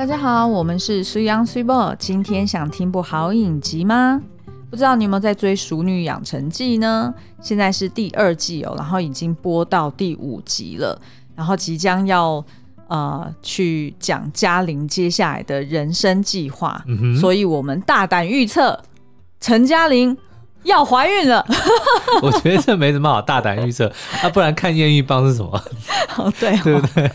大家好，我们是水 Young 水某。今天想听部好影集吗？不知道你有没有在追《熟女养成记》呢？现在是第二季哦，然后已经播到第五集了，然后即将要呃去讲嘉玲接下来的人生计划，嗯、所以我们大胆预测陈嘉玲要怀孕了。我觉得这没什么好大胆预测啊，不然看验孕棒是什么？哦，对哦，对不对？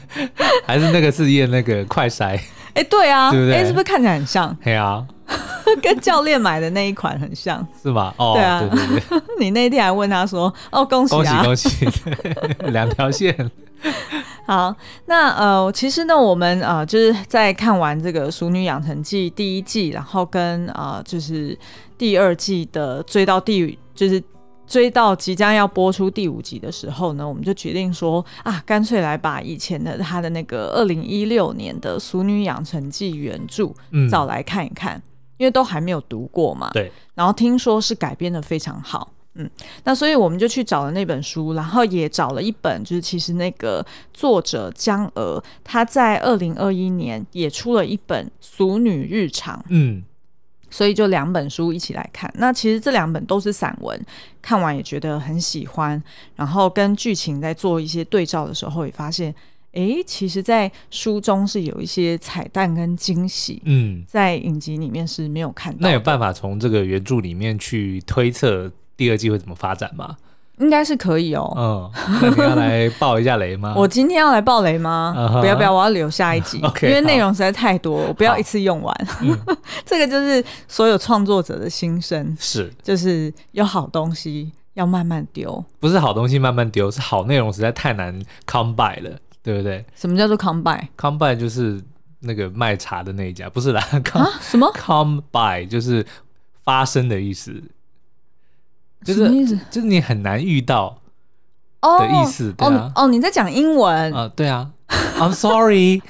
还是那个是验那个快筛？哎，对啊，对不对？哎，是不是看起来很像？对啊。跟教练买的那一款很像，是吧？哦，对啊，对对对。你那天还问他说：“哦，恭喜啊，恭喜恭喜，两条线。”好，那呃，其实呢，我们呃，就是在看完这个《熟女养成记》第一季，然后跟呃，就是第二季的追到第，就是追到即将要播出第五集的时候呢，我们就决定说啊，干脆来把以前的他的那个二零一六年的《俗女养成记》原著找来看一看。嗯因为都还没有读过嘛，对，然后听说是改编的非常好，嗯，那所以我们就去找了那本书，然后也找了一本，就是其实那个作者江娥他在二零二一年也出了一本《俗女日常》，嗯，所以就两本书一起来看。那其实这两本都是散文，看完也觉得很喜欢，然后跟剧情在做一些对照的时候，也发现。哎，其实，在书中是有一些彩蛋跟惊喜，嗯，在影集里面是没有看到。那有办法从这个原著里面去推测第二季会怎么发展吗？应该是可以哦。嗯，那你要来爆一下雷吗？我今天要来爆雷吗？Uh huh. 不要不要，我要留下一集，Okay, 因为内容实在太多，我不要一次用完。嗯、这个就是所有创作者的心声，是，就是有好东西要慢慢丢，不是好东西慢慢丢，是好内容实在太难 come by 了。对不对？什么叫做 come by？come by 就是那个卖茶的那一家，不是啦。啊？什么？come by 就是发生的意思，就是？就是你很难遇到的意思。哦哦哦，你在讲英文啊？对啊。I'm sorry。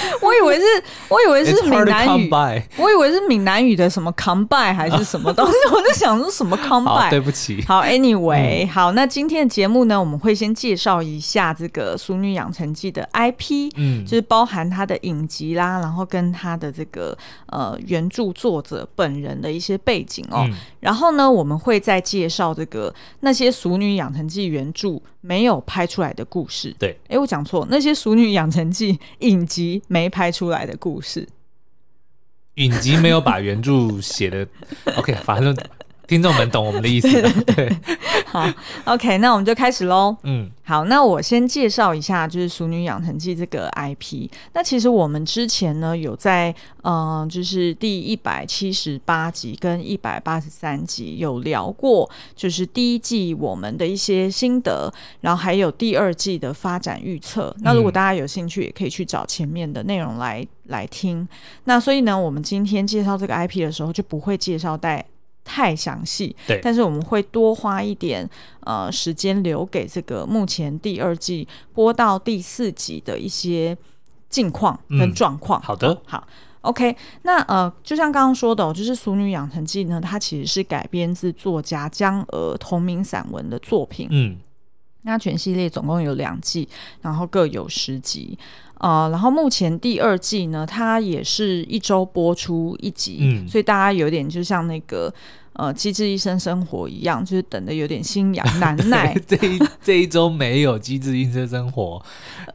我以为是，我以为是闽南语，我以为是闽南语的什么 come by 还是什么东西，我在想说什么 come by。对不起。好，anyway，、嗯、好，那今天的节目呢，我们会先介绍一下这个《淑女养成记》的 IP，嗯，就是包含它的影集啦，然后跟它的这个呃原著作者本人的一些背景哦。嗯、然后呢，我们会再介绍这个那些《淑女养成记》原著没有拍出来的故事。对，哎，我讲错，那些《淑女养成记》影集。没拍出来的故事，影集没有把原著写的 OK，反正。听众们懂我们的意思。对，好，OK，那我们就开始喽。嗯，好，那我先介绍一下，就是《熟女养成记》这个 IP。那其实我们之前呢，有在嗯、呃，就是第一百七十八集跟一百八十三集有聊过，就是第一季我们的一些心得，然后还有第二季的发展预测。那如果大家有兴趣，也可以去找前面的内容来来听。那所以呢，我们今天介绍这个 IP 的时候，就不会介绍带。太详细，对，但是我们会多花一点呃时间留给这个目前第二季播到第四集的一些近况跟状况。嗯、好的，好，OK。那呃，就像刚刚说的、哦，就是《俗女养成记》呢，它其实是改编自作家江娥同名散文的作品。嗯，那全系列总共有两季，然后各有十集。呃，然后目前第二季呢，它也是一周播出一集，嗯，所以大家有点就像那个呃《机智医生生活》一样，就是等的有点心痒难耐。这一这一周没有《机智医生生活》，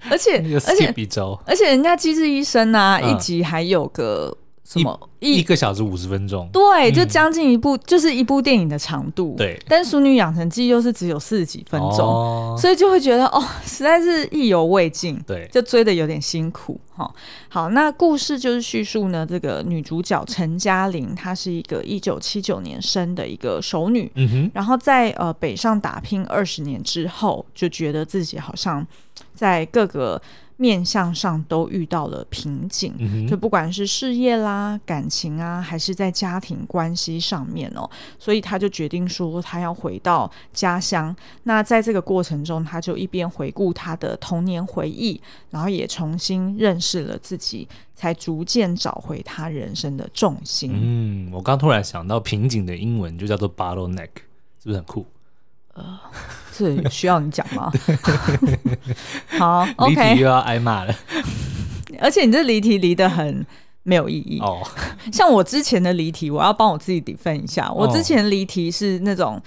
而且而且比周，而且人家《机智医生》啊，嗯、一集还有个。什么一一个小时五十分钟？对，就将近一部，嗯、就是一部电影的长度。对，但《淑女养成记》又是只有四十几分钟，哦、所以就会觉得哦，实在是意犹未尽。对，就追的有点辛苦。哈，好，那故事就是叙述呢，这个女主角陈嘉玲，她是一个一九七九年生的一个熟女，嗯哼，然后在呃北上打拼二十年之后，就觉得自己好像在各个。面向上都遇到了瓶颈，嗯、就不管是事业啦、感情啊，还是在家庭关系上面哦，所以他就决定说他要回到家乡。那在这个过程中，他就一边回顾他的童年回忆，然后也重新认识了自己，才逐渐找回他人生的重心。嗯，我刚突然想到瓶颈的英文就叫做 bottleneck，是不是很酷？呃，这需要你讲吗？好，OK，又要挨骂了。而且你这离题离得很没有意义哦。像我之前的离题，我要帮我自己 defend 一下。我之前离题是那种。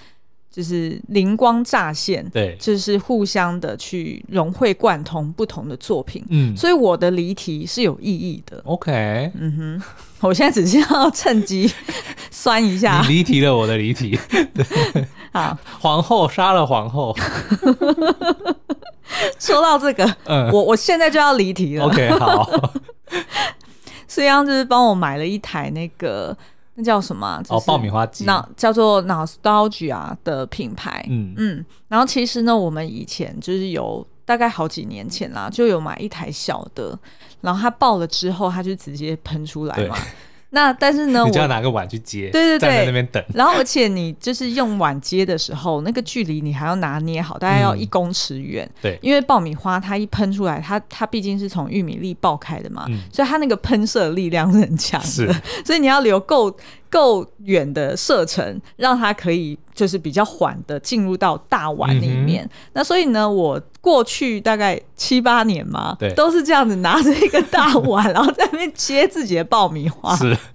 就是灵光乍现，对，就是互相的去融会贯通不同的作品，嗯，所以我的离题是有意义的。OK，嗯哼，我现在只是要趁机 酸一下，你离题了我的离题。对，好，皇后杀了皇后。说到这个，嗯，我我现在就要离题了。OK，好，所以刚就是帮我买了一台那个。那叫什么？哦，爆米花机，那叫做 Nostalgia 的品牌。嗯嗯，然后其实呢，我们以前就是有大概好几年前啦，就有买一台小的，然后它爆了之后，它就直接喷出来嘛。那但是呢，你就要拿个碗去接，对对对，在那边等。然后而且你就是用碗接的时候，那个距离你还要拿捏好，大概要一公尺远。对，因为爆米花它一喷出来，它它毕竟是从玉米粒爆开的嘛，所以它那个喷射力量是很强的。是，所以你要留够够远的射程，让它可以就是比较缓的进入到大碗里面。那所以呢，我过去大概七八年嘛，对，都是这样子拿着一个大碗，然后在那边接自己的爆米花。是。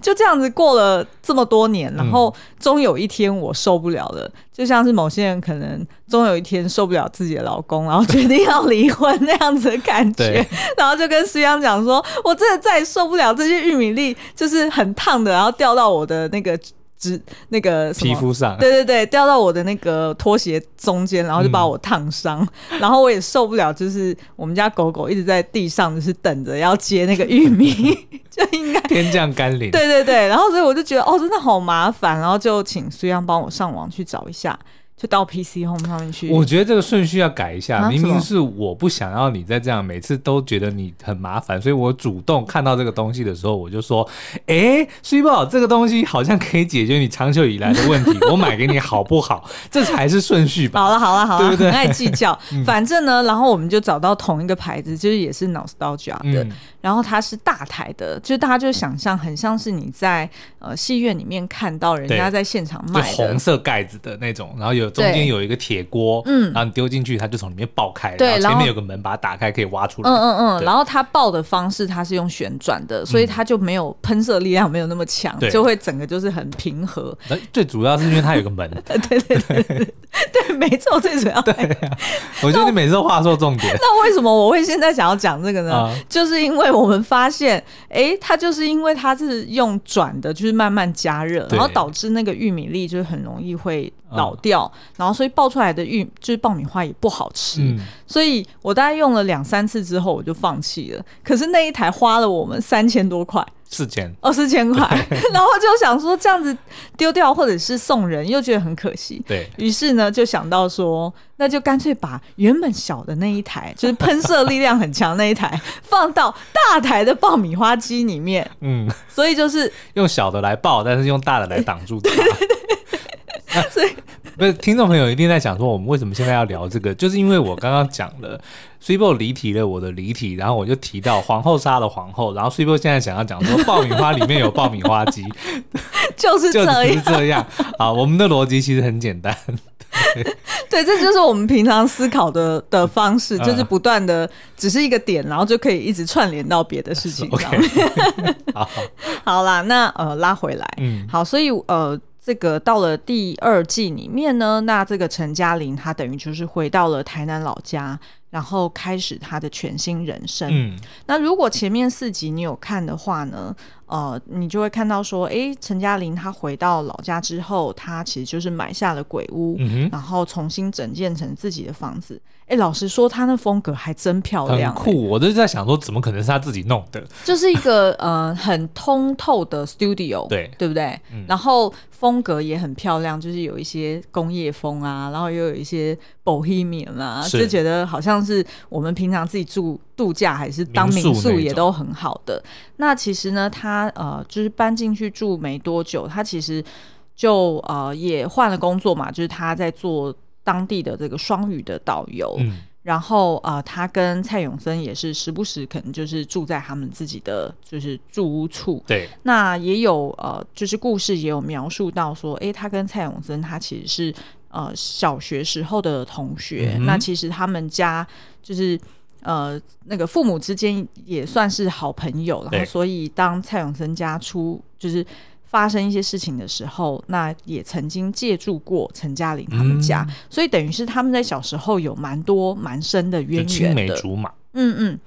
就这样子过了这么多年，然后终有一天我受不了了，就像是某些人可能终有一天受不了自己的老公，然后决定要离婚那样子的感觉，然后就跟思阳讲说：“我真的再也受不了这些玉米粒，就是很烫的，然后掉到我的那个。”只那个皮肤上，对对对，掉到我的那个拖鞋中间，然后就把我烫伤，嗯、然后我也受不了，就是我们家狗狗一直在地上，就是等着要接那个玉米 就应该天降甘霖。对对对，然后所以我就觉得哦，真的好麻烦，然后就请苏央帮我上网去找一下。就到 PC Home 上面去。我觉得这个顺序要改一下，啊、明明是我不想要你再这样，每次都觉得你很麻烦，所以我主动看到这个东西的时候，我就说：“哎、欸，睡宝，这个东西好像可以解决你长久以来的问题，我买给你好不好？”这才是顺序吧。好了好了好了，对不对？很爱计较。反正呢，然后我们就找到同一个牌子，就是也是 Nostalgia 的。嗯然后它是大台的，就大家就想象很像是你在呃戏院里面看到人家在现场卖的红色盖子的那种，然后有中间有一个铁锅，嗯，然后你丢进去，它就从里面爆开，对，然后前面有个门把它打开可以挖出来，嗯嗯嗯，然后它爆的方式它是用旋转的，所以它就没有喷射力量没有那么强，就会整个就是很平和。最主要是因为它有个门，对对对对对，没错，最主要对。我觉得你每次都话说重点。那为什么我会现在想要讲这个呢？就是因为。我们发现，哎、欸，它就是因为它是用转的，就是慢慢加热，然后导致那个玉米粒就很容易会老掉，嗯、然后所以爆出来的玉就是爆米花也不好吃。嗯、所以我大概用了两三次之后，我就放弃了。可是那一台花了我们三千多块。四千哦，四千块，然后就想说这样子丢掉或者是送人，又觉得很可惜。对，于是呢，就想到说，那就干脆把原本小的那一台，就是喷射力量很强那一台，放到大台的爆米花机里面。嗯，所以就是用小的来爆，但是用大的来挡住它。对 对对，所以。不是，听众朋友一定在想说，我们为什么现在要聊这个？就是因为我刚刚讲了，Swibo 离题了我的离题，然后我就提到皇后杀了皇后，然后 Swibo 现在想要讲说爆米花里面有爆米花机，就是这样，就是这样。好，我们的逻辑其实很简单，对，对，这就是我们平常思考的的方式，就是不断的只是一个点，然后就可以一直串联到别的事情上面。Okay. 好，好啦，那呃拉回来，嗯，好，所以呃。这个到了第二季里面呢，那这个陈嘉玲她等于就是回到了台南老家，然后开始她的全新人生。嗯，那如果前面四集你有看的话呢，呃，你就会看到说，哎，陈嘉玲她回到老家之后，她其实就是买下了鬼屋，嗯、然后重新整建成自己的房子。哎，老实说，她那风格还真漂亮，很酷。我都在想说，怎么可能是她自己弄的？就是一个呃很通透的 studio，对对不对？嗯、然后。风格也很漂亮，就是有一些工业风啊，然后又有一些 bohemian 啊，就觉得好像是我们平常自己住度假还是当民宿也都很好的。那，那其实呢，他呃就是搬进去住没多久，他其实就呃也换了工作嘛，就是他在做当地的这个双语的导游。嗯然后啊、呃，他跟蔡永森也是时不时可能就是住在他们自己的就是住屋处。对，那也有呃，就是故事也有描述到说，哎，他跟蔡永森他其实是呃小学时候的同学。嗯、那其实他们家就是呃那个父母之间也算是好朋友，然后所以当蔡永森家出就是发生一些事情的时候，那也曾经借住过陈嘉玲他们家，嗯、所以等于是他们在小时候有蛮多蛮深的渊源的，青梅竹马。嗯嗯。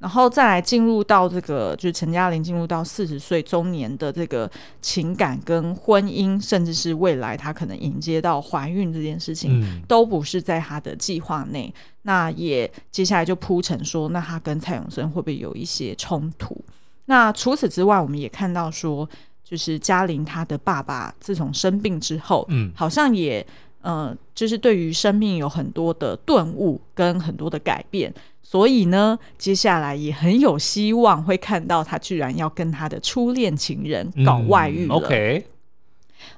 然后再来进入到这个，就是陈嘉玲进入到四十岁中年的这个情感跟婚姻，甚至是未来她可能迎接到怀孕这件事情，嗯、都不是在她的计划内。那也接下来就铺陈说，那他跟蔡永生会不会有一些冲突？那除此之外，我们也看到说，就是嘉玲她的爸爸自从生病之后，嗯，好像也。呃，就是对于生命有很多的顿悟跟很多的改变，所以呢，接下来也很有希望会看到他居然要跟他的初恋情人搞外遇了。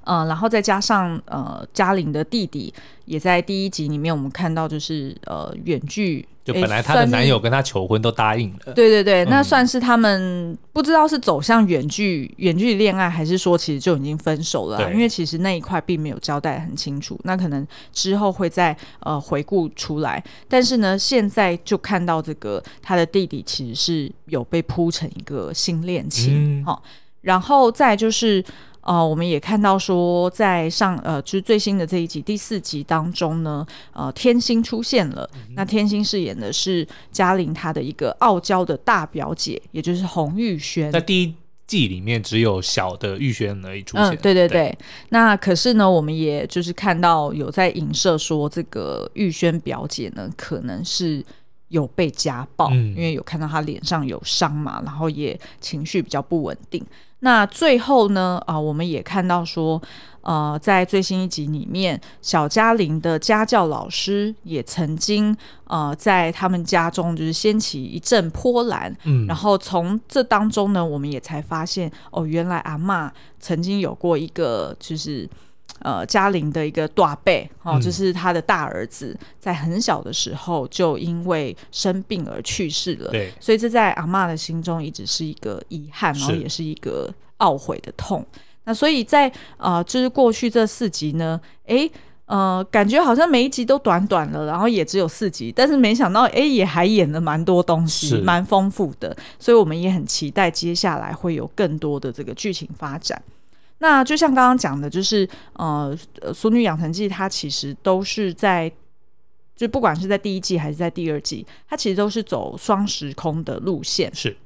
呃，然后再加上呃，嘉玲的弟弟也在第一集里面，我们看到就是呃，远距就本来她的男友跟她求婚都答应了，对对对，嗯、那算是他们不知道是走向远距远距恋爱，还是说其实就已经分手了、啊？因为其实那一块并没有交代很清楚，那可能之后会再呃回顾出来。但是呢，现在就看到这个他的弟弟其实是有被铺成一个新恋情，好、嗯哦，然后再就是。呃，我们也看到说，在上呃，就是最新的这一集第四集当中呢，呃，天心出现了。嗯、那天心饰演的是嘉玲她的一个傲娇的大表姐，也就是洪玉轩。在第一季里面，只有小的玉轩而已出现。嗯，对对对。对那可是呢，我们也就是看到有在影射说，这个玉轩表姐呢，可能是有被家暴，嗯、因为有看到她脸上有伤嘛，然后也情绪比较不稳定。那最后呢？啊、呃，我们也看到说，呃，在最新一集里面，小嘉玲的家教老师也曾经呃，在他们家中就是掀起一阵波澜。嗯，然后从这当中呢，我们也才发现，哦，原来阿妈曾经有过一个就是。呃，嘉玲的一个大伯哦，就是他的大儿子，在很小的时候就因为生病而去世了。对，所以这在阿嬷的心中一直是一个遗憾，然后也是一个懊悔的痛。那所以在呃，就是过去这四集呢，诶，呃，感觉好像每一集都短短了，然后也只有四集，但是没想到，诶，也还演了蛮多东西，蛮丰富的。所以我们也很期待接下来会有更多的这个剧情发展。那就像刚刚讲的，就是呃，《俗女养成记》它其实都是在，就不管是在第一季还是在第二季，它其实都是走双时空的路线。是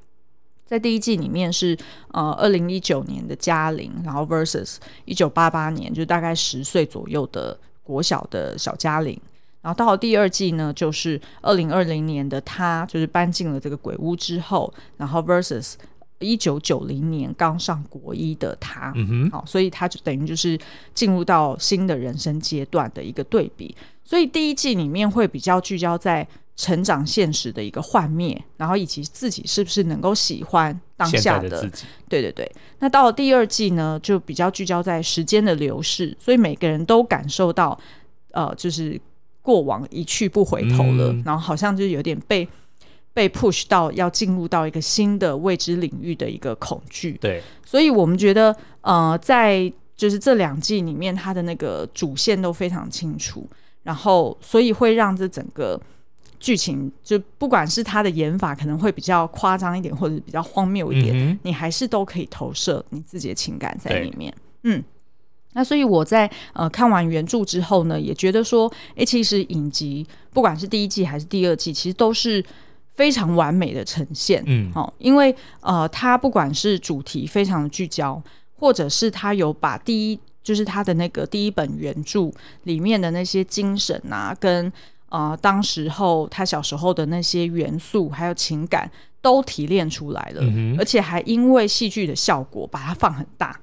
在第一季里面是呃二零一九年的嘉玲，然后 versus 一九八八年，就大概十岁左右的国小的小嘉玲，然后到了第二季呢，就是二零二零年的她，就是搬进了这个鬼屋之后，然后 versus。一九九零年刚上国一的他，嗯哼，好，所以他就等于就是进入到新的人生阶段的一个对比。所以第一季里面会比较聚焦在成长现实的一个幻灭，然后以及自己是不是能够喜欢当下的，的自己。对对对。那到了第二季呢，就比较聚焦在时间的流逝，所以每个人都感受到，呃，就是过往一去不回头了，嗯、然后好像就有点被。被 push 到要进入到一个新的未知领域的一个恐惧，对，所以我们觉得，呃，在就是这两季里面，它的那个主线都非常清楚，然后所以会让这整个剧情，就不管是它的演法可能会比较夸张一点，或者比较荒谬一点，嗯、你还是都可以投射你自己的情感在里面。嗯，那所以我在呃看完原著之后呢，也觉得说，哎，其实影集不管是第一季还是第二季，其实都是。非常完美的呈现，嗯，好，因为呃，它不管是主题非常的聚焦，或者是他有把第一，就是他的那个第一本原著里面的那些精神啊，跟呃当时候他小时候的那些元素还有情感都提炼出来了，嗯，而且还因为戏剧的效果把它放很大，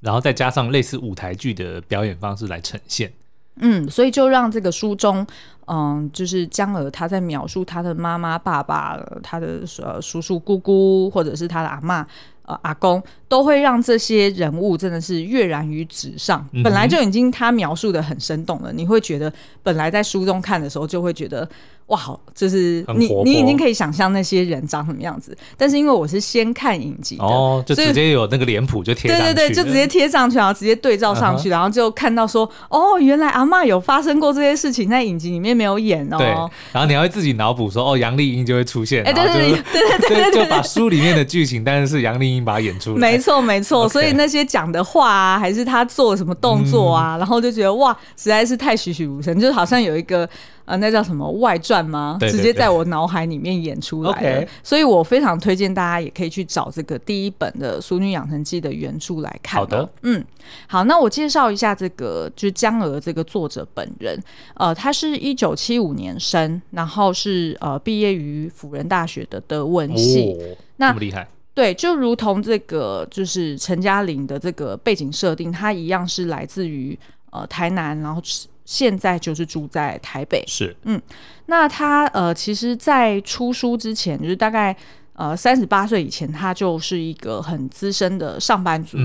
然后再加上类似舞台剧的表演方式来呈现。嗯，所以就让这个书中，嗯，就是江儿他在描述他的妈妈、爸爸、他的呃叔叔、姑姑，或者是他的阿妈、呃阿公，都会让这些人物真的是跃然于纸上。嗯、本来就已经他描述的很生动了，你会觉得本来在书中看的时候就会觉得哇，好，就是你你已经可以想象那些人长什么样子，但是因为我是先看影集的，哦，就直接有那个脸谱就贴上去，对对对，就直接贴上去，然后直接对照上去，然后就看到说，哦，原来阿嬷有发生过这些事情，在影集里面没有演哦。对，然后你还会自己脑补说，哦，杨丽英就会出现，哎，对对对对对对，就把书里面的剧情，但是是杨丽英把它演出来，没错没错，所以那些讲的话啊，还是他做什么动作啊，然后就觉得哇，实在是太栩栩如生，就好像有一个。呃，那叫什么外传吗？对对对，直接在我脑海里面演出来了。Okay. 所以我非常推荐大家也可以去找这个第一本的《淑女养成记》的原著来看。好的，嗯，好，那我介绍一下这个，就是江娥这个作者本人。呃，他是一九七五年生，然后是呃毕业于辅仁大学的德文系。哦、那么厉害？对，就如同这个就是陈嘉玲的这个背景设定，他一样是来自于呃台南，然后。现在就是住在台北，是，嗯，那他呃，其实，在出书之前，就是大概呃三十八岁以前，他就是一个很资深的上班族，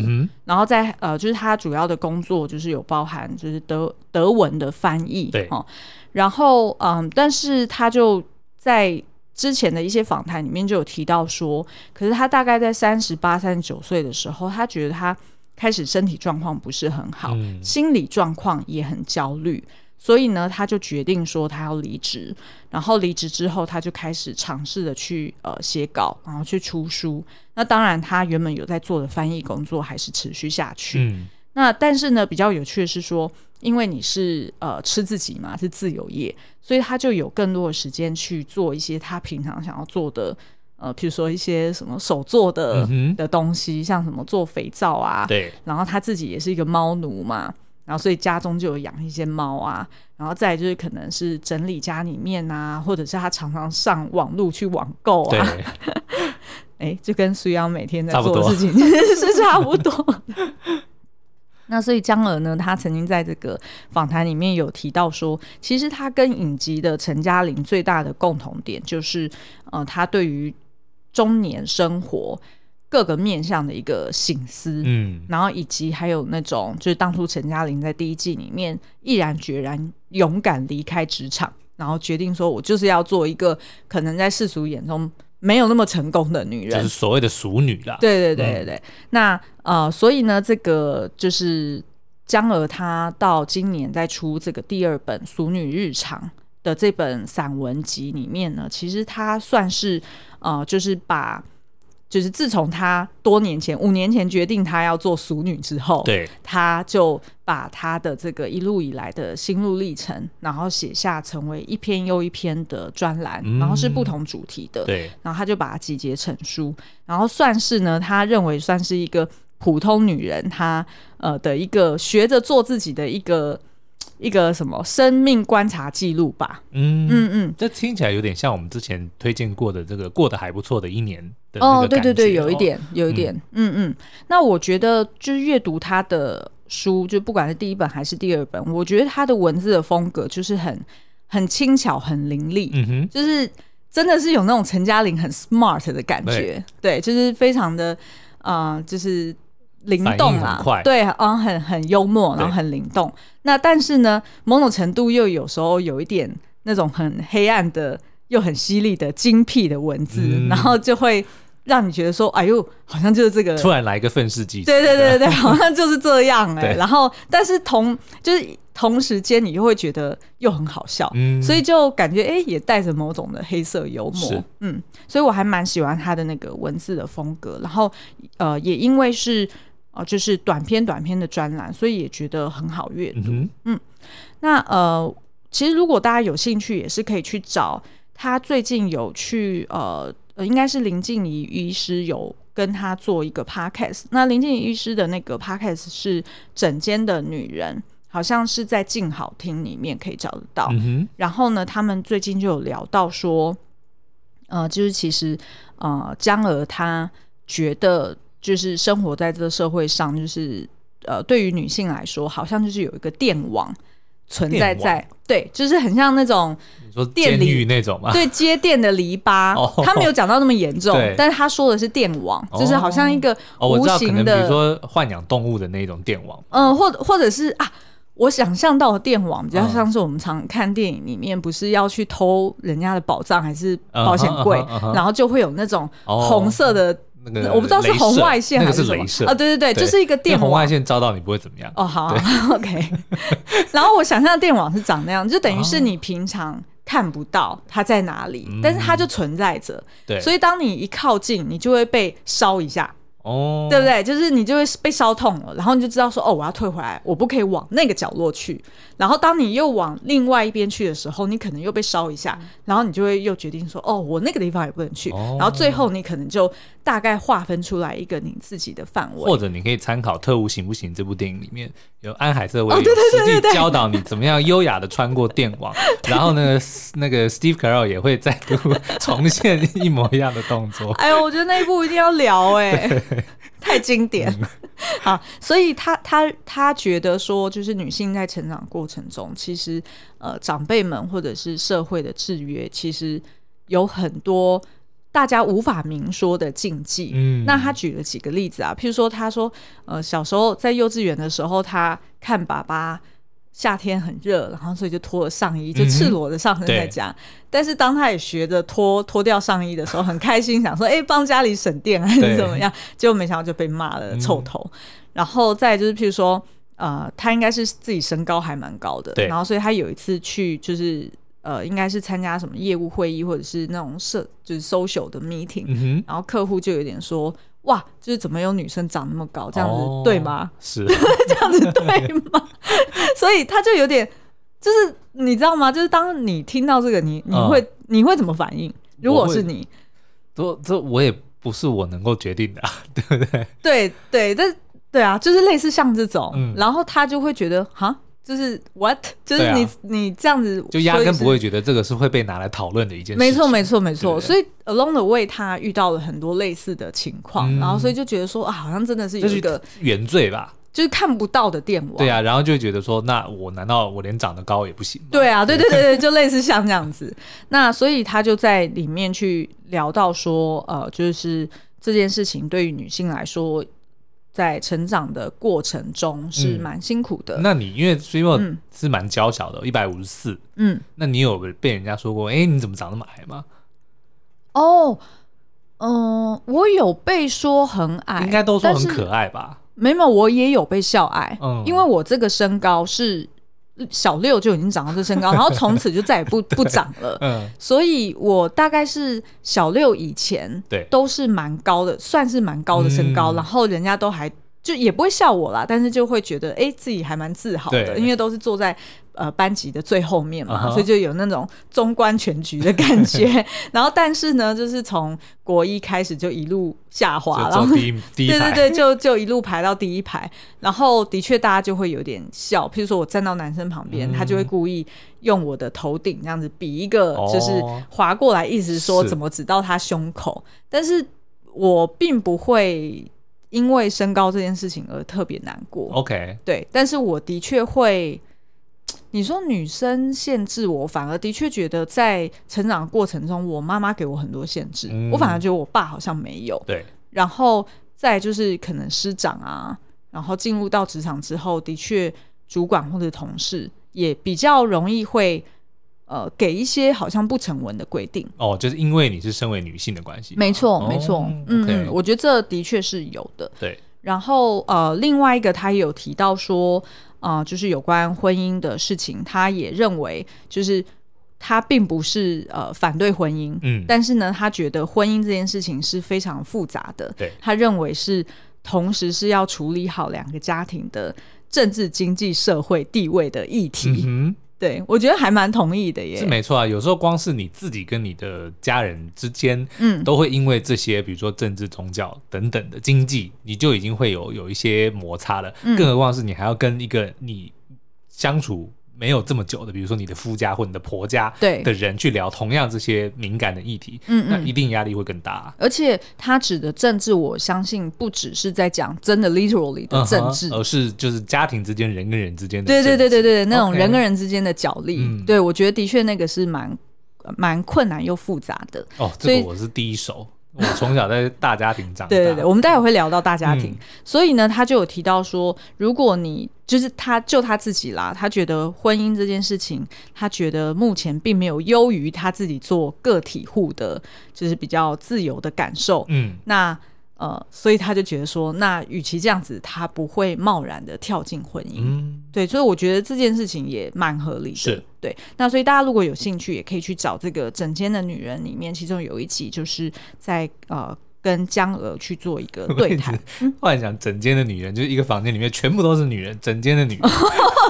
然后在呃，就是他主要的工作就是有包含就是德德文的翻译，对，哦，然后嗯、呃，但是他就在之前的一些访谈里面就有提到说，可是他大概在三十八、三十九岁的时候，他觉得他。开始身体状况不是很好，嗯、心理状况也很焦虑，所以呢，他就决定说他要离职。然后离职之后，他就开始尝试着去呃写稿，然后去出书。那当然，他原本有在做的翻译工作还是持续下去。嗯、那但是呢，比较有趣的是说，因为你是呃吃自己嘛，是自由业，所以他就有更多的时间去做一些他平常想要做的。呃，比如说一些什么手做的、嗯、的东西，像什么做肥皂啊，对。然后他自己也是一个猫奴嘛，然后所以家中就有养一些猫啊。然后再就是可能是整理家里面啊，或者是他常常上网路去网购啊。对。哎，就跟苏央每天在做的事情 是差不多。那所以江娥呢，她曾经在这个访谈里面有提到说，其实她跟影集的陈嘉玲最大的共同点就是，呃，她对于中年生活各个面向的一个醒思，嗯，然后以及还有那种就是当初陈嘉玲在第一季里面毅然决然勇敢离开职场，然后决定说我就是要做一个可能在世俗眼中没有那么成功的女人，就是所谓的熟女啦。对对对对对。嗯、那呃，所以呢，这个就是江娥她到今年在出这个第二本《俗女日常》的这本散文集里面呢，其实她算是。呃，就是把，就是自从他多年前五年前决定他要做俗女之后，对，他就把他的这个一路以来的心路历程，然后写下成为一篇又一篇的专栏，嗯、然后是不同主题的，对，然后他就把它集结成书，然后算是呢，他认为算是一个普通女人，她呃的一个学着做自己的一个。一个什么生命观察记录吧？嗯。嗯嗯，这听起来有点像我们之前推荐过的这个过得还不错的一年的哦，对对对，有一点，有一点，嗯。嗯。那我觉得就是阅读他的书，就不管是第一本还是第二本，我觉得他的文字的风格就是很很轻巧、很凌厉，嗯哼，就是真的是有那种陈嘉玲很 smart 的感觉，对，对，就是非常的啊、呃，就是。灵动啊，对，嗯，很很幽默，然后很灵动。那但是呢，某种程度又有时候有一点那种很黑暗的，又很犀利的精辟的文字，嗯、然后就会让你觉得说，哎呦，好像就是这个突然来一个愤世嫉俗，对对对对，好像就是这样哎、欸。然后，但是同就是同时间，你又会觉得又很好笑，嗯，所以就感觉哎、欸，也带着某种的黑色幽默，嗯，所以我还蛮喜欢他的那个文字的风格。然后，呃，也因为是。哦，就是短篇短篇的专栏，所以也觉得很好阅读。嗯，嗯，那呃，其实如果大家有兴趣，也是可以去找他最近有去呃呃，应该是林静怡医师有跟他做一个 podcast。那林静怡医师的那个 podcast 是整间的女人，好像是在静好听里面可以找得到。嗯、然后呢，他们最近就有聊到说，呃，就是其实呃，江娥她觉得。就是生活在这个社会上，就是呃，对于女性来说，好像就是有一个电网存在在，对，就是很像那种你说监狱那种嘛，对，接电的篱笆，哦、他没有讲到那么严重，但是他说的是电网，哦、就是好像一个无形的，哦、比如说豢养动物的那种电网，嗯、呃，或者或者是啊，我想象到的电网比较像是我们常看电影里面，不是要去偷人家的宝藏还是保险柜，然后就会有那种红色的那个，我不知道是红外线还是什么啊？对对对，就是一个电网。红外线照到你不会怎么样。哦，好，OK。然后我想象的电网是长那样，就等于是你平常看不到它在哪里，但是它就存在着。对，所以当你一靠近，你就会被烧一下。哦，对不对？就是你就会被烧痛了，然后你就知道说，哦，我要退回来，我不可以往那个角落去。然后当你又往另外一边去的时候，你可能又被烧一下，然后你就会又决定说，哦，我那个地方也不能去。然后最后你可能就大概划分出来一个你自己的范围。或者你可以参考《特务行不行》这部电影里面有安海瑟薇实际教导你怎么样优雅的穿过电网，然后呢，那个 Steve Carell 也会再度重现一模一样的动作。哎呦，我觉得那一部一定要聊哎。太经典，好，所以他他他觉得说，就是女性在成长过程中，其实呃长辈们或者是社会的制约，其实有很多大家无法明说的禁忌。嗯，那他举了几个例子啊，譬如说，他说呃小时候在幼稚园的时候，他看爸爸。夏天很热，然后所以就脱了上衣，就赤裸的上身在家。嗯、但是当他也学着脱脱掉上衣的时候，很开心，想说：“哎、欸，帮家里省电还是怎么样？”结果没想到就被骂了臭头。嗯、然后再就是，譬如说，呃，他应该是自己身高还蛮高的，然后所以他有一次去，就是呃，应该是参加什么业务会议或者是那种社，就是 social 的 meeting，、嗯、然后客户就有点说。哇，就是怎么有女生长那么高，这样子、哦、对吗？是 这样子对吗？所以他就有点，就是你知道吗？就是当你听到这个，你你会、嗯、你会怎么反应？如果是你，这这我也不是我能够决定的、啊，对不对？对对，这对啊，就是类似像这种，嗯、然后他就会觉得哈。就是 what，就是你、啊、你这样子，就压根不会觉得这个是会被拿来讨论的一件事。没错，没错，没错。所以 along the way，他遇到了很多类似的情况，嗯、然后所以就觉得说啊，好像真的是有一个原罪吧，就是看不到的电网。对啊，然后就觉得说，那我难道我连长得高也不行？对啊，对对对对，就类似像这样子。那所以他就在里面去聊到说，呃，就是这件事情对于女性来说。在成长的过程中是蛮辛苦的。嗯、那你因为是蛮娇小的，一百五十四。嗯，那你有被人家说过，哎、欸，你怎么长那么矮吗？哦，嗯、呃，我有被说很矮，应该都说很可爱吧？没有，我也有被笑矮。嗯，因为我这个身高是。小六就已经长到这身高，然后从此就再也不 不长了。嗯，所以我大概是小六以前，对，都是蛮高的，算是蛮高的身高，然后人家都还。就也不会笑我啦，但是就会觉得哎、欸，自己还蛮自豪的，因为都是坐在呃班级的最后面嘛，uh huh. 所以就有那种中观全局的感觉。然后，但是呢，就是从国一开始就一路下滑，然后 对对对，就就一路排到第一排。然后的确大家就会有点笑，譬如说我站到男生旁边，嗯、他就会故意用我的头顶这样子比一个，就是滑过来，意思说怎么指到他胸口。是但是我并不会。因为身高这件事情而特别难过。OK，对，但是我的确会，你说女生限制我，反而的确觉得在成长的过程中，我妈妈给我很多限制，嗯、我反而觉得我爸好像没有。对，然后再就是可能师长啊，然后进入到职场之后，的确主管或者同事也比较容易会。呃，给一些好像不成文的规定哦，就是因为你是身为女性的关系，没错，没错，嗯嗯，我觉得这的确是有的。对，然后呃，另外一个他也有提到说，啊、呃，就是有关婚姻的事情，他也认为就是他并不是呃反对婚姻，嗯，但是呢，他觉得婚姻这件事情是非常复杂的，对，他认为是同时是要处理好两个家庭的政治、经济、社会地位的议题。嗯对，我觉得还蛮同意的耶。是没错啊，有时候光是你自己跟你的家人之间，嗯，都会因为这些，比如说政治、宗教等等的经济，你就已经会有有一些摩擦了。嗯，更何况是你还要跟一个你相处。没有这么久的，比如说你的夫家或你的婆家对的人去聊同样这些敏感的议题，嗯，嗯，那一定压力会更大。而且他指的政治，我相信不只是在讲真的 literally 的政治，而是就是家庭之间人跟人之间的对对对对对那种人跟人之间的角力。对，我觉得的确那个是蛮蛮困难又复杂的。哦，这个我是第一手。我从小在大家庭长大。对对对，我们待会会聊到大家庭。嗯、所以呢，他就有提到说，如果你就是他就他自己啦，他觉得婚姻这件事情，他觉得目前并没有优于他自己做个体户的，就是比较自由的感受。嗯，那。呃，所以他就觉得说，那与其这样子，他不会贸然的跳进婚姻。嗯，对，所以我觉得这件事情也蛮合理的。是，对。那所以大家如果有兴趣，也可以去找这个《整间的女人》里面，其中有一集就是在呃跟江娥去做一个对谈。幻想整间的女人就是一个房间里面全部都是女人，整间的女人。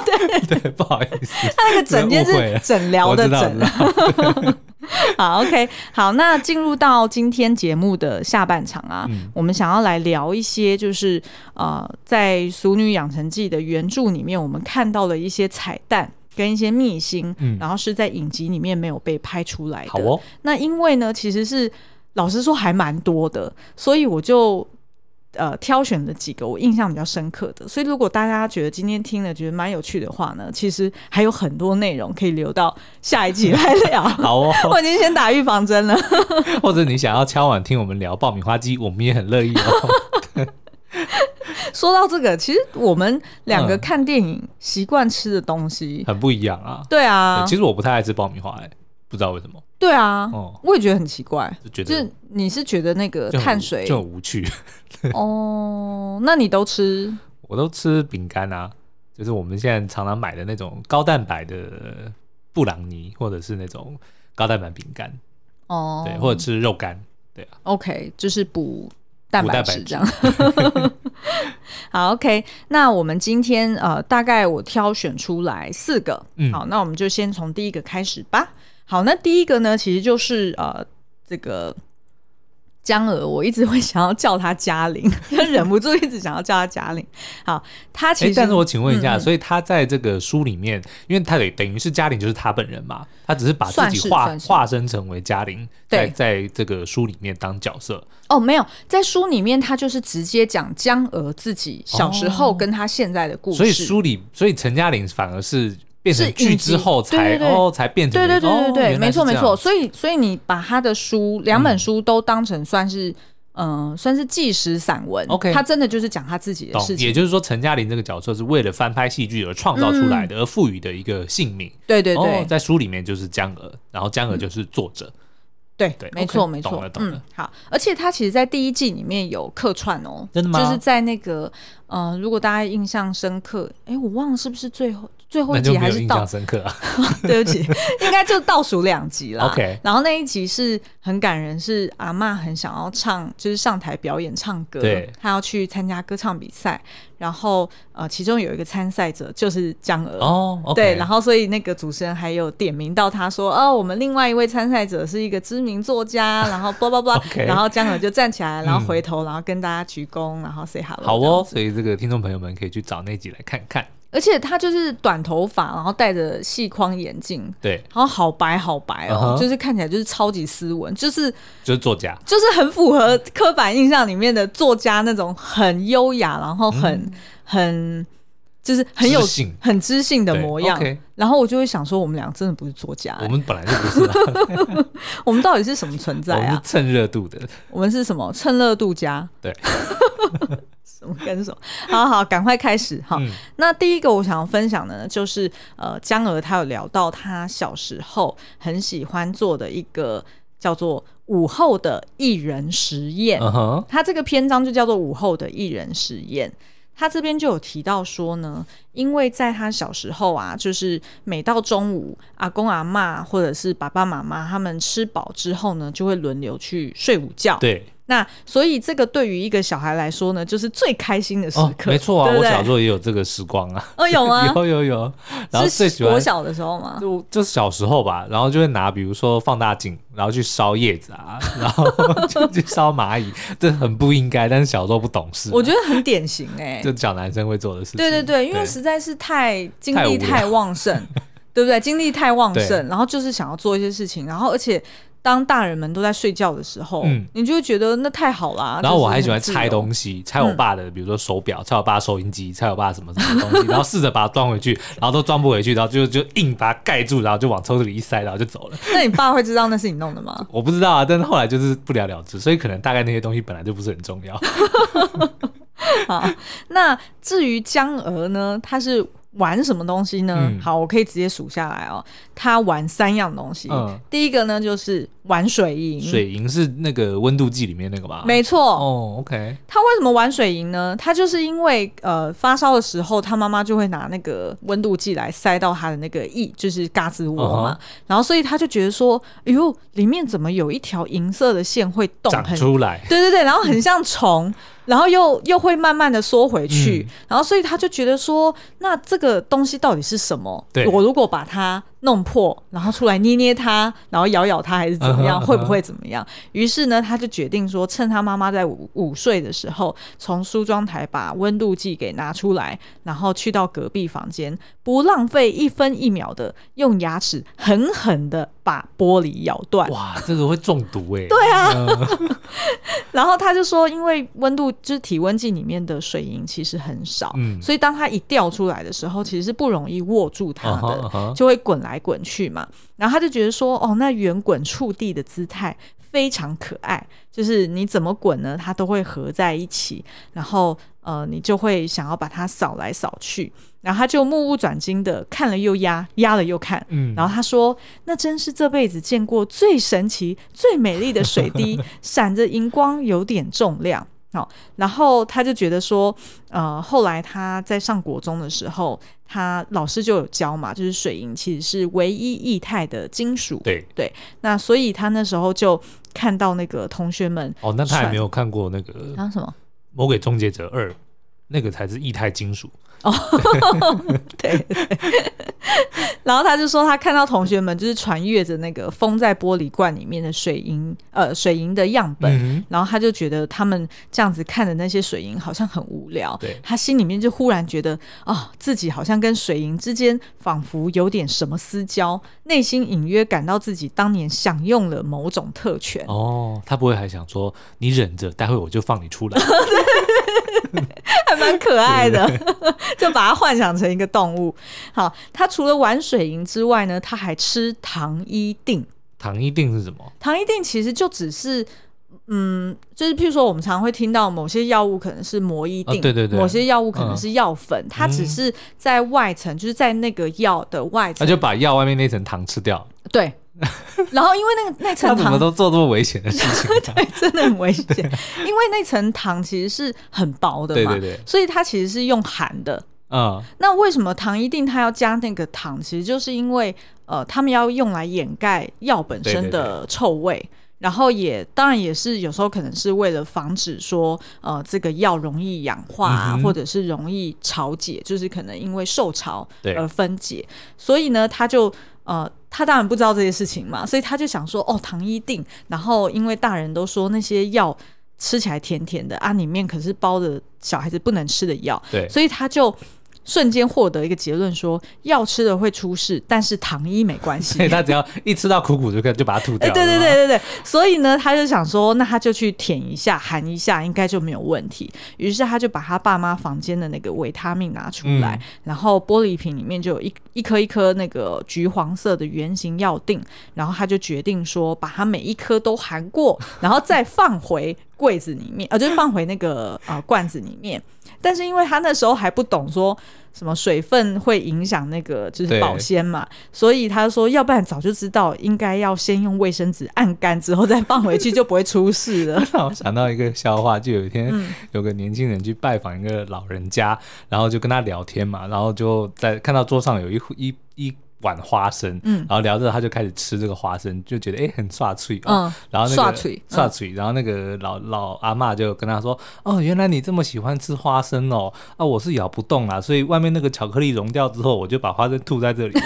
对 对，不好意思，他那个诊间是诊疗的诊。好，OK，好，那进入到今天节目的下半场啊，嗯、我们想要来聊一些，就是呃，在《俗女养成记》的原著里面，我们看到了一些彩蛋跟一些秘辛，嗯、然后是在影集里面没有被拍出来的。好哦，那因为呢，其实是老实说还蛮多的，所以我就。呃，挑选了几个我印象比较深刻的，所以如果大家觉得今天听了觉得蛮有趣的话呢，其实还有很多内容可以留到下一集来聊。好哦，我已经先打预防针了。或者你想要敲碗听我们聊爆米花机，我们也很乐意哦。说到这个，其实我们两个看电影习惯吃的东西很不一样啊。对啊，其实我不太爱吃爆米花，哎，不知道为什么。对啊，哦，我也觉得很奇怪，就觉得你是觉得那个碳水就很无趣。哦，那你都吃？我都吃饼干啊，就是我们现在常常买的那种高蛋白的布朗尼，或者是那种高蛋白饼干。哦，对，或者吃肉干，对啊。OK，就是补蛋白质这样。好，OK，那我们今天呃，大概我挑选出来四个，嗯，好，那我们就先从第一个开始吧。好，那第一个呢，其实就是呃，这个。江娥，我一直会想要叫她嘉玲，忍不住一直想要叫她嘉玲。好，她其实，但是我请问一下，嗯、所以她在这个书里面，因为她等等于是嘉玲就是她本人嘛，她只是把自己化化身成为嘉玲，在在这个书里面当角色。哦，没有，在书里面她就是直接讲江娥自己小时候跟她现在的故事。哦、所以书里，所以陈嘉玲反而是。变成剧之后才哦，才变成对对对对对，没错没错。所以所以你把他的书两本书都当成算是嗯，算是纪实散文。OK，他真的就是讲他自己的事情。也就是说，陈嘉玲这个角色是为了翻拍戏剧而创造出来的，而赋予的一个姓名。对对对，在书里面就是江娥，然后江娥就是作者。对对，没错没错。懂了懂了。好，而且他其实，在第一季里面有客串哦，真的吗？就是在那个嗯，如果大家印象深刻，哎，我忘了是不是最后。最后一集还是倒深刻啊？对不起，应该就倒数两集啦。OK，然后那一集是很感人，是阿嬷很想要唱，就是上台表演唱歌。对，她要去参加歌唱比赛，然后呃，其中有一个参赛者就是江娥哦。Oh, okay. 对，然后所以那个主持人还有点名到他说：“哦，我们另外一位参赛者是一个知名作家。”然后叭叭叭，然后江娥就站起来，然后回头，然后跟大家鞠躬，然后 say hello。好哦，所以这个听众朋友们可以去找那集来看看。而且他就是短头发，然后戴着细框眼镜，对，然后好白好白哦，uh huh. 就是看起来就是超级斯文，就是就是作家，就是很符合刻板印象里面的作家那种很优雅，然后很、嗯、很就是很有性很知性的模样。Okay. 然后我就会想说，我们俩真的不是作家、欸，我们本来就不是、啊，我们到底是什么存在啊？我们是蹭热度的，我们是什么蹭热度家？对。跟手，好好，赶快开始哈。嗯、那第一个我想要分享的呢，就是呃，江娥她有聊到她小时候很喜欢做的一个叫做午后的艺人实验。她、uh 这个篇章就叫做午后的艺人实验。她这边就有提到说呢，因为在她小时候啊，就是每到中午，阿公阿嬷或者是爸爸妈妈他们吃饱之后呢，就会轮流去睡午觉。对。那所以这个对于一个小孩来说呢，就是最开心的时刻。没错啊，我小时候也有这个时光啊。哦，有吗？有有有。然后最喜欢我小的时候嘛，就就是小时候吧，然后就会拿比如说放大镜，然后去烧叶子啊，然后就去烧蚂蚁，这很不应该，但是小时候不懂事。我觉得很典型哎，就小男生会做的事情。对对对，因为实在是太精力太旺盛，对不对？精力太旺盛，然后就是想要做一些事情，然后而且。当大人们都在睡觉的时候，嗯，你就会觉得那太好了。然后我还喜欢拆东西，拆我爸的，嗯、比如说手表，拆我爸收音机，拆我爸什么什么东西，然后试着把它装回去，然后都装不回去，然后就就硬把它盖住，然后就往抽屉里一塞，然后就走了。那你爸会知道那是你弄的吗？我不知道啊，但是后来就是不了了之，所以可能大概那些东西本来就不是很重要。好，那至于江娥呢，他是。玩什么东西呢？嗯、好，我可以直接数下来哦。他玩三样东西。嗯、第一个呢，就是玩水银。水银是那个温度计里面那个吧？没错。哦，OK。他为什么玩水银呢？他就是因为呃发烧的时候，他妈妈就会拿那个温度计来塞到他的那个翼，就是嘎吱窝嘛。Uh huh、然后所以他就觉得说，哎呦，里面怎么有一条银色的线会动？长出来。对对对，然后很像虫。然后又又会慢慢的缩回去，嗯、然后所以他就觉得说，那这个东西到底是什么？对我如果把它弄破，然后出来捏捏它，然后咬咬它，还是怎么样？Uh huh, uh huh. 会不会怎么样？于是呢，他就决定说，趁他妈妈在午午睡的时候，从梳妆台把温度计给拿出来，然后去到隔壁房间，不浪费一分一秒的用牙齿狠狠的把玻璃咬断。哇，这个会中毒哎！对啊，然后他就说，因为温度就是体温计里面的水银其实很少，嗯，所以当它一掉出来的时候，其实是不容易握住它的，uh huh, uh huh. 就会滚来。来滚去嘛，然后他就觉得说，哦，那圆滚触地的姿态非常可爱，就是你怎么滚呢，它都会合在一起，然后呃，你就会想要把它扫来扫去，然后他就目不转睛的看了又压，压了又看，嗯，然后他说，那真是这辈子见过最神奇、最美丽的水滴，闪着荧光，有点重量。好，然后他就觉得说，呃，后来他在上国中的时候，他老师就有教嘛，就是水银其实是唯一液态的金属。对对，那所以他那时候就看到那个同学们哦，那他还没有看过那个啊什么《魔鬼终结者二》，那个才是液态金属。哦，对，对，然后他就说，他看到同学们就是传阅着那个封在玻璃罐里面的水银，呃，水银的样本，嗯、然后他就觉得他们这样子看的那些水银好像很无聊，对，他心里面就忽然觉得，哦，自己好像跟水银之间仿佛有点什么私交，内心隐约感到自己当年享用了某种特权。哦，他不会还想说，你忍着，待会我就放你出来。还蛮可爱的，就把它幻想成一个动物。好，它除了玩水银之外呢，它还吃糖衣锭。糖衣锭是什么？糖衣锭其实就只是，嗯，就是譬如说，我们常常会听到某些药物可能是膜衣錠，哦、对对对，某些药物可能是药粉，嗯、它只是在外层，就是在那个药的外层，他就把药外面那层糖吃掉。对。然后，因为那个那层糖，怎么都做这么危险的事情？对，真的很危险。因为那层糖其实是很薄的嘛，对对对，所以它其实是用含的。嗯，那为什么糖一定它要加那个糖？其实就是因为呃，他们要用来掩盖药本身的臭味，对对对，然后也当然也是有时候可能是为了防止说呃这个药容易氧化啊，嗯、或者是容易潮解，就是可能因为受潮而分解，所以呢，它就。呃，他当然不知道这些事情嘛，所以他就想说，哦，糖衣定，然后因为大人都说那些药吃起来甜甜的啊，里面可是包的小孩子不能吃的药，对，所以他就。瞬间获得一个结论，说药吃了会出事，但是糖衣没关系。他只要一吃到苦苦就可以就把它吐掉。对对对对对，所以呢，他就想说，那他就去舔一下、含一下，应该就没有问题。于是他就把他爸妈房间的那个维他命拿出来，嗯、然后玻璃瓶里面就有一一颗一颗那个橘黄色的圆形药锭，然后他就决定说，把它每一颗都含过，然后再放回柜子里面，呃，就是放回那个呃罐子里面。但是因为他那时候还不懂说什么水分会影响那个就是保鲜嘛，所以他说要不然早就知道应该要先用卫生纸按干之后再放回去就不会出事了。让我想到一个笑话，就有一天有个年轻人去拜访一个老人家，嗯、然后就跟他聊天嘛，然后就在看到桌上有一一一。一碗花生，嗯，然后聊着他就开始吃这个花生，就觉得哎很刷脆哦，然后那个刷脆刷脆，然后那个老老阿嬷就跟他说，哦，原来你这么喜欢吃花生哦，啊，我是咬不动啦，所以外面那个巧克力融掉之后，我就把花生吐在这里。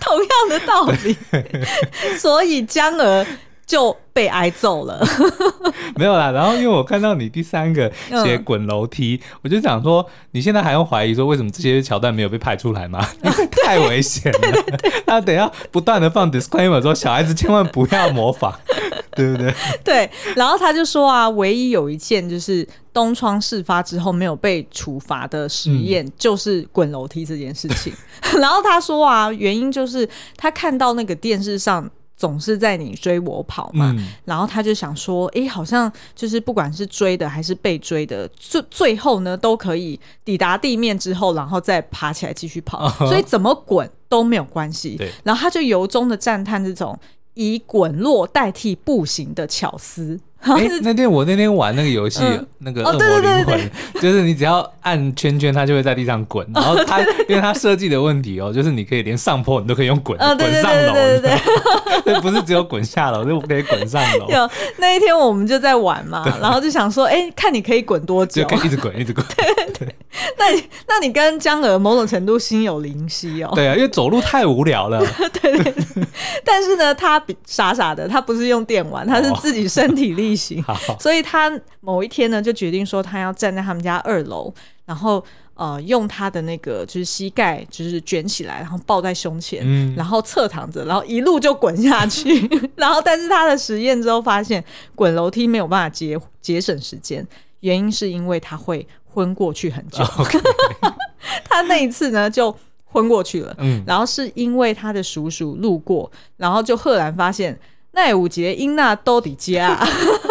同样的道理，所以江娥。就被挨揍了。没有啦，然后因为我看到你第三个写滚楼梯，嗯、我就想说，你现在还用怀疑说为什么这些桥段没有被拍出来吗？因为太危险了。对对对对，他等下不断的放 disclaimer 说小孩子千万不要模仿，对不对？对，然后他就说啊，唯一有一件就是东窗事发之后没有被处罚的实验，嗯、就是滚楼梯这件事情。然后他说啊，原因就是他看到那个电视上。总是在你追我跑嘛，嗯、然后他就想说，哎，好像就是不管是追的还是被追的，最最后呢都可以抵达地面之后，然后再爬起来继续跑，所以怎么滚都没有关系。对然后他就由衷的赞叹这种以滚落代替步行的巧思。哎，那天我那天玩那个游戏，嗯、那个恶魔灵魂，就是你只要按圈圈，它就会在地上滚。然后它，因为它设计的问题哦，就是你可以连上坡你都可以用滚，滚上楼，对对 对，不是只有滚下楼，就可以滚上楼。有那一天我们就在玩嘛，然后就想说，哎，看你可以滚多久，就可以一直滚，一直滚。那你那你跟江娥某种程度心有灵犀哦。对啊，因为走路太无聊了。对 对，但是呢，他比傻傻的，他不是用电玩，他是自己身体力行，好所以他某一天呢，就决定说他要站在他们家二楼，然后呃，用他的那个就是膝盖就是卷起来，然后抱在胸前，嗯、然后侧躺着，然后一路就滚下去。然后，但是他的实验之后发现，滚楼梯没有办法节节省时间，原因是因为他会昏过去很久。他那一次呢就昏过去了，嗯，然后是因为他的叔叔路过，然后就赫然发现。奈五节英娜都底家，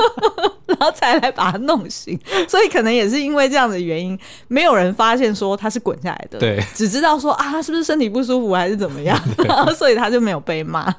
然后才来把他弄醒，所以可能也是因为这样的原因，没有人发现说他是滚下来的，对，只知道说啊，他是不是身体不舒服还是怎么样，然后 所以他就没有被骂。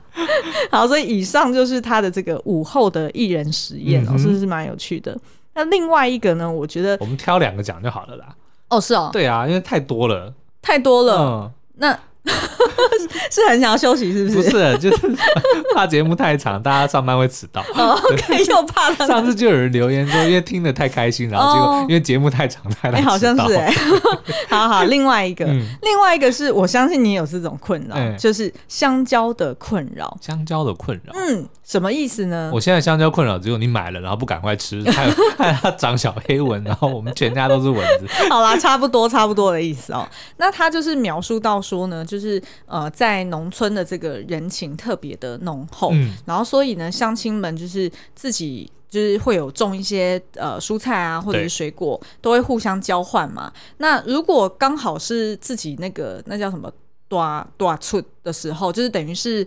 好，所以以上就是他的这个午后的一人实验哦，是不是蛮有趣的？那另外一个呢？我觉得我们挑两个讲就好了啦。哦，是哦，对啊，因为太多了，太多了，嗯、那。是很想要休息，是不是？不是，就是 怕节目太长，大家上班会迟到。哦，OK，又怕了。上次就有人留言说，因为听得太开心，然后结果因为节目太长，太好像是哎。好好，另外一个，另外一个是我相信你有这种困扰，就是香蕉的困扰。香蕉的困扰，嗯，什么意思呢？我现在香蕉困扰只有你买了，然后不赶快吃，害害它长小黑蚊，然后我们全家都是蚊子。好啦，差不多，差不多的意思哦。那他就是描述到说呢，就是呃，在农村的这个人情特别的浓厚，嗯、然后所以呢，乡亲们就是自己就是会有种一些呃蔬菜啊，或者是水果，都会互相交换嘛。那如果刚好是自己那个那叫什么大大出的时候，就是等于是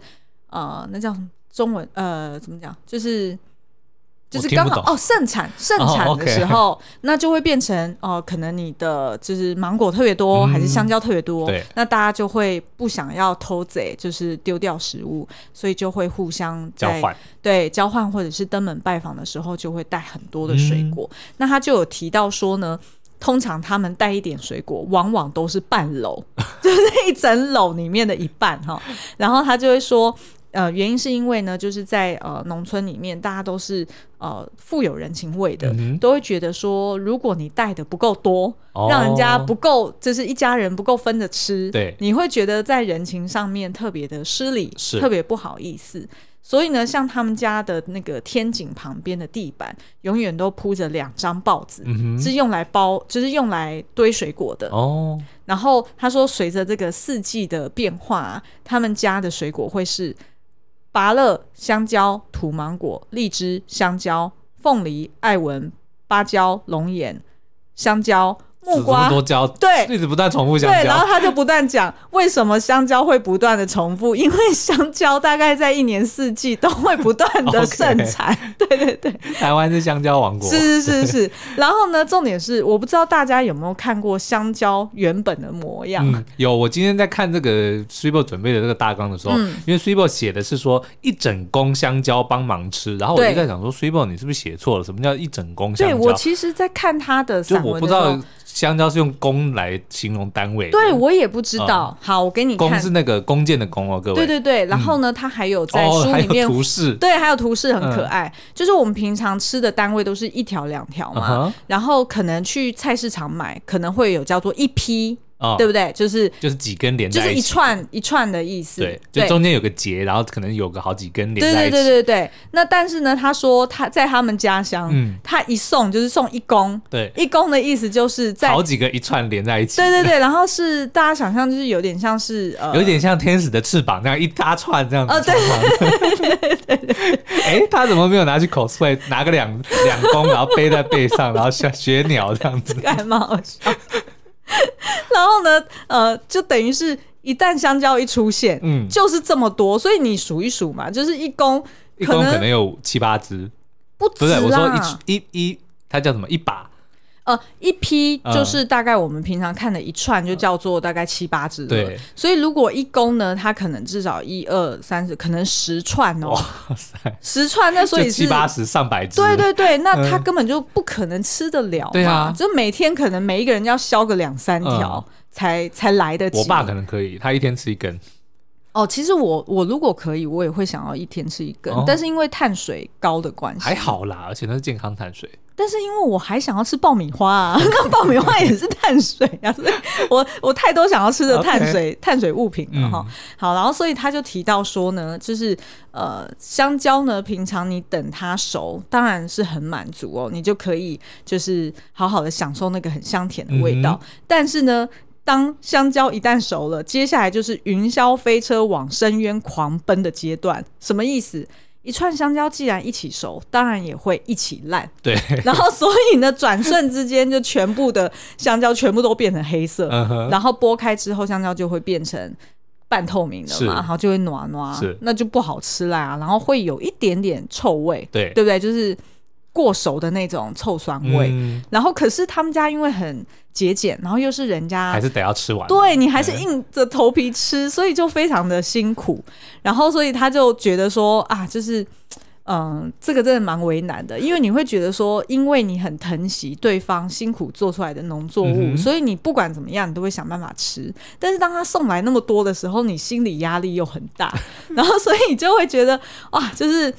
呃那叫中文呃怎么讲，就是。就是刚好哦，盛产盛产的时候，那就会变成哦、呃，可能你的就是芒果特别多，嗯、还是香蕉特别多，那大家就会不想要偷贼，就是丢掉食物，所以就会互相交换，对，交换或者是登门拜访的时候，就会带很多的水果。嗯、那他就有提到说呢，通常他们带一点水果，往往都是半篓，就是一整篓里面的一半哈。然后他就会说。呃，原因是因为呢，就是在呃农村里面，大家都是呃富有人情味的，嗯、都会觉得说，如果你带的不够多，哦、让人家不够，就是一家人不够分着吃，对，你会觉得在人情上面特别的失礼，是特别不好意思。所以呢，像他们家的那个天井旁边的地板，永远都铺着两张报纸，嗯、是用来包，就是用来堆水果的哦。然后他说，随着这个四季的变化，他们家的水果会是。芭乐、香蕉、土芒果、荔枝、香蕉、凤梨、艾文、芭蕉、龙眼、香蕉。木瓜多交对，一直不断重复香蕉，对，然后他就不断讲为什么香蕉会不断的重复，因为香蕉大概在一年四季都会不断的盛产，对对对，台湾是香蕉王国，是是是是。然后呢，重点是我不知道大家有没有看过香蕉原本的模样？嗯，有。我今天在看这个 Swable 准备的这个大纲的时候，嗯、因为 Swable 写的是说一整公香蕉帮忙吃，然后我就在想说 Swable 你是不是写错了？什么叫一整公香蕉？对，我其实，在看他的散文的，就我不知道。香蕉是用公来形容单位，对我也不知道。嗯、好，我给你看，弓是那个弓箭的弓哦，各位。对对对，然后呢，它还有在书里面、图示，对，还有图示很可爱。嗯、就是我们平常吃的单位都是一条两条嘛，嗯、然后可能去菜市场买，可能会有叫做一批。哦，对不对？就是就是几根连在一起，就是一串一串的意思。对，就中间有个结，然后可能有个好几根连在一起。对对对对对。那但是呢，他说他在他们家乡，嗯，他一送就是送一公，对，一公的意思就是在好几个一串连在一起。对对对，然后是大家想象就是有点像是呃，有点像天使的翅膀那样一大串这样子。哦，对对对对。哎，他怎么没有拿去 cosplay，拿个两两公，然后背在背上，然后像学鸟这样子？还蛮好笑。然后呢，呃，就等于是一旦香蕉一出现，嗯，就是这么多，所以你数一数嘛，就是一公，一公可能有七八只，不止啊。我说一一一，它叫什么？一把。呃，一批就是大概我们平常看的一串，就叫做大概七八只。对，所以如果一公呢，它可能至少一二三十，可能十串哦。哇塞，十串那所以是七八十上百只。对对对，那它根本就不可能吃得了嘛。对啊，就每天可能每一个人要削个两三条才才来得及。我爸可能可以，他一天吃一根。哦，其实我我如果可以，我也会想要一天吃一根，但是因为碳水高的关系，还好啦，而且那是健康碳水。但是因为我还想要吃爆米花啊，那爆米花也是碳水啊，所以我我太多想要吃的碳水.碳水物品了哈。嗯、好，然后所以他就提到说呢，就是呃香蕉呢，平常你等它熟，当然是很满足哦，你就可以就是好好的享受那个很香甜的味道。嗯、但是呢，当香蕉一旦熟了，接下来就是云霄飞车往深渊狂奔的阶段，什么意思？一串香蕉既然一起熟，当然也会一起烂。对，然后所以呢，转瞬之间就全部的香蕉全部都变成黑色，嗯、哼然后剥开之后，香蕉就会变成半透明的嘛，然后就会暖暖，那就不好吃啦。然后会有一点点臭味，对，对不对？就是。过熟的那种臭酸味，嗯、然后可是他们家因为很节俭，然后又是人家还是得要吃完，对你还是硬着头皮吃，嗯、所以就非常的辛苦。然后所以他就觉得说啊，就是嗯、呃，这个真的蛮为难的，因为你会觉得说，因为你很疼惜对方辛苦做出来的农作物，嗯、所以你不管怎么样，你都会想办法吃。但是当他送来那么多的时候，你心理压力又很大，然后所以你就会觉得哇，就是。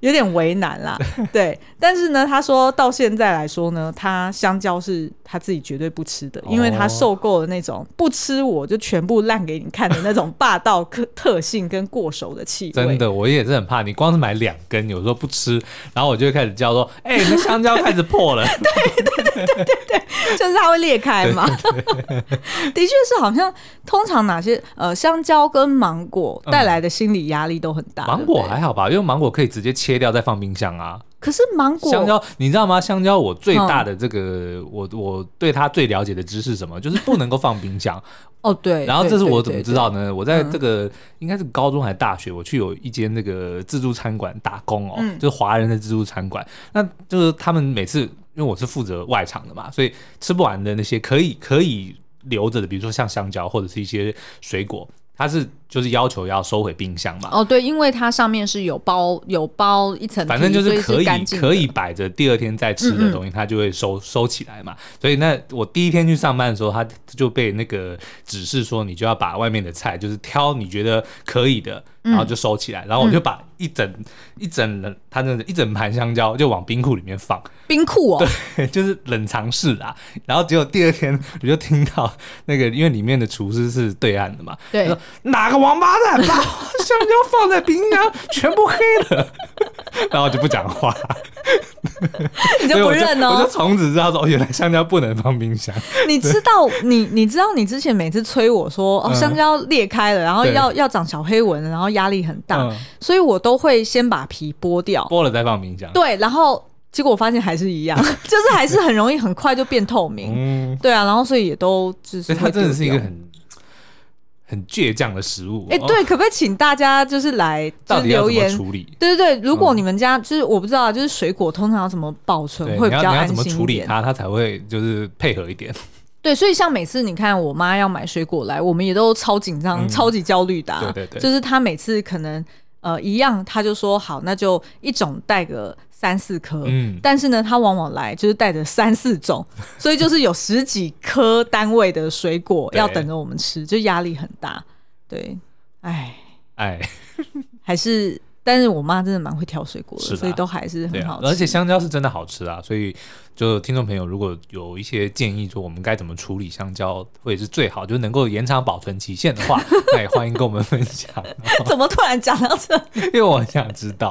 有点为难啦，对，但是呢，他说到现在来说呢，他香蕉是他自己绝对不吃的，因为他受够了那种不吃我就全部烂给你看的那种霸道特特性跟过熟的气味。真的，我也是很怕你光是买两根，有时候不吃，然后我就会开始叫说：“哎、欸，那香蕉开始破了。”对对对对对对，就是它会裂开嘛。的确是，好像通常哪些呃香蕉跟芒果带来的心理压力都很大。嗯、芒果还好吧，因为芒果可以直接切。切掉再放冰箱啊！可是芒果、香蕉，你知道吗？香蕉我最大的这个，嗯、我我对它最了解的知识是什么？就是不能够放冰箱。哦，对。然后这是我怎么知道呢？我在这个应该是高中还是大学，我去有一间那个自助餐馆打工哦，嗯、就是华人的自助餐馆。那就是他们每次，因为我是负责外场的嘛，所以吃不完的那些可以可以留着的，比如说像香蕉或者是一些水果。它是就是要求要收回冰箱嘛？哦，对，因为它上面是有包有包一层，反正就是可以可以摆着第二天再吃的东西，它就会收收起来嘛。所以那我第一天去上班的时候，他就被那个指示说，你就要把外面的菜就是挑你觉得可以的，然后就收起来。然后我就把一整一整冷他那一整盘香蕉就往冰库里面放。冰库哦，对，就是冷藏室啦。然后结果第二天我就听到那个，因为里面的厨师是对岸的嘛，对。哪个王八蛋把香蕉放在冰箱，全部黑了，然后就不讲话，你就不认哦？我就从此知道说，原来香蕉不能放冰箱。你知道，你你知道，你之前每次催我说，哦，香蕉裂开了，然后要要长小黑纹，然后压力很大，所以我都会先把皮剥掉，剥了再放冰箱。对，然后结果我发现还是一样，就是还是很容易很快就变透明。对啊，然后所以也都就是，它真的是一个很。很倔强的食物，哎，对，可不可以请大家就是来 就留言处理？对对对，如果你们家就是我不知道，就是水果通常要怎么保存会比较安心一点？你要怎么处理它，它才会就是配合一点？对，所以像每次你看我妈要买水果来，我们也都超紧张、超级焦虑的。对对对，就是她每次可能呃一样，她就说好，那就一种带个。三四颗，嗯，但是呢，它往往来就是带着三四种，所以就是有十几颗单位的水果要等着我们吃，就压力很大。对，哎哎，唉。还是但是我妈真的蛮会挑水果的，所以都还是很好吃。而且香蕉是真的好吃啊，所以就听众朋友如果有一些建议，说我们该怎么处理香蕉，或者是最好就能够延长保存期限的话，那也欢迎跟我们分享。怎么突然讲到这？因为我很想知道。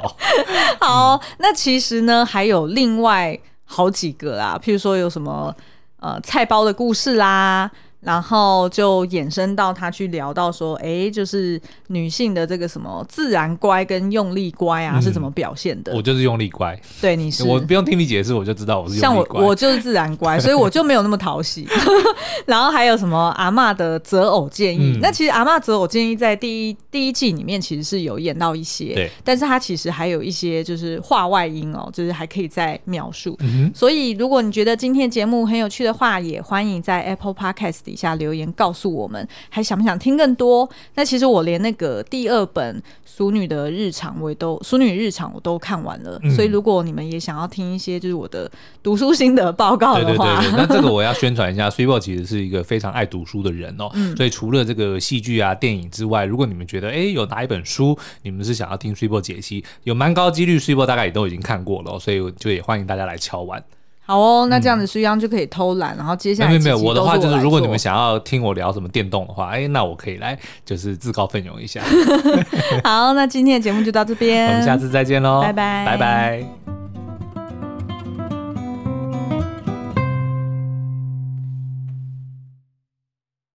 好、嗯，那其实呢还有另外好几个啦，譬如说有什么呃菜包的故事啦。然后就衍生到他去聊到说，哎，就是女性的这个什么自然乖跟用力乖啊，是怎么表现的？我就是用力乖，对，你是，我不用听你解释，我就知道我是用力乖。像我，我就是自然乖，所以我就没有那么讨喜。然后还有什么阿嬷的择偶建议？嗯、那其实阿嬷择偶建议在第一第一季里面其实是有演到一些，对，但是他其实还有一些就是话外音哦，就是还可以再描述。嗯、所以如果你觉得今天节目很有趣的话，也欢迎在 Apple Podcast。底下留言告诉我们，还想不想听更多？那其实我连那个第二本《淑女的日常》我也都《淑女日常》我都看完了，嗯，所以如果你们也想要听一些就是我的读书心得报告的话，对对对对，那这个我要宣传一下。Sweetbo 其实是一个非常爱读书的人哦，嗯，所以除了这个戏剧啊、电影之外，如果你们觉得哎有哪一本书你们是想要听 Sweetbo 解析，有蛮高几率 Sweetbo 大概也都已经看过了，所以就也欢迎大家来敲碗。好哦，那这样子苏央就可以偷懒，嗯，然后接下来没有没有，我的话就是，如果你们想要听我聊什么电动的话，哎，那我可以来就是自告奋勇一下。好，那今天的节目就到这边，我们下次再见喽，拜拜，拜拜。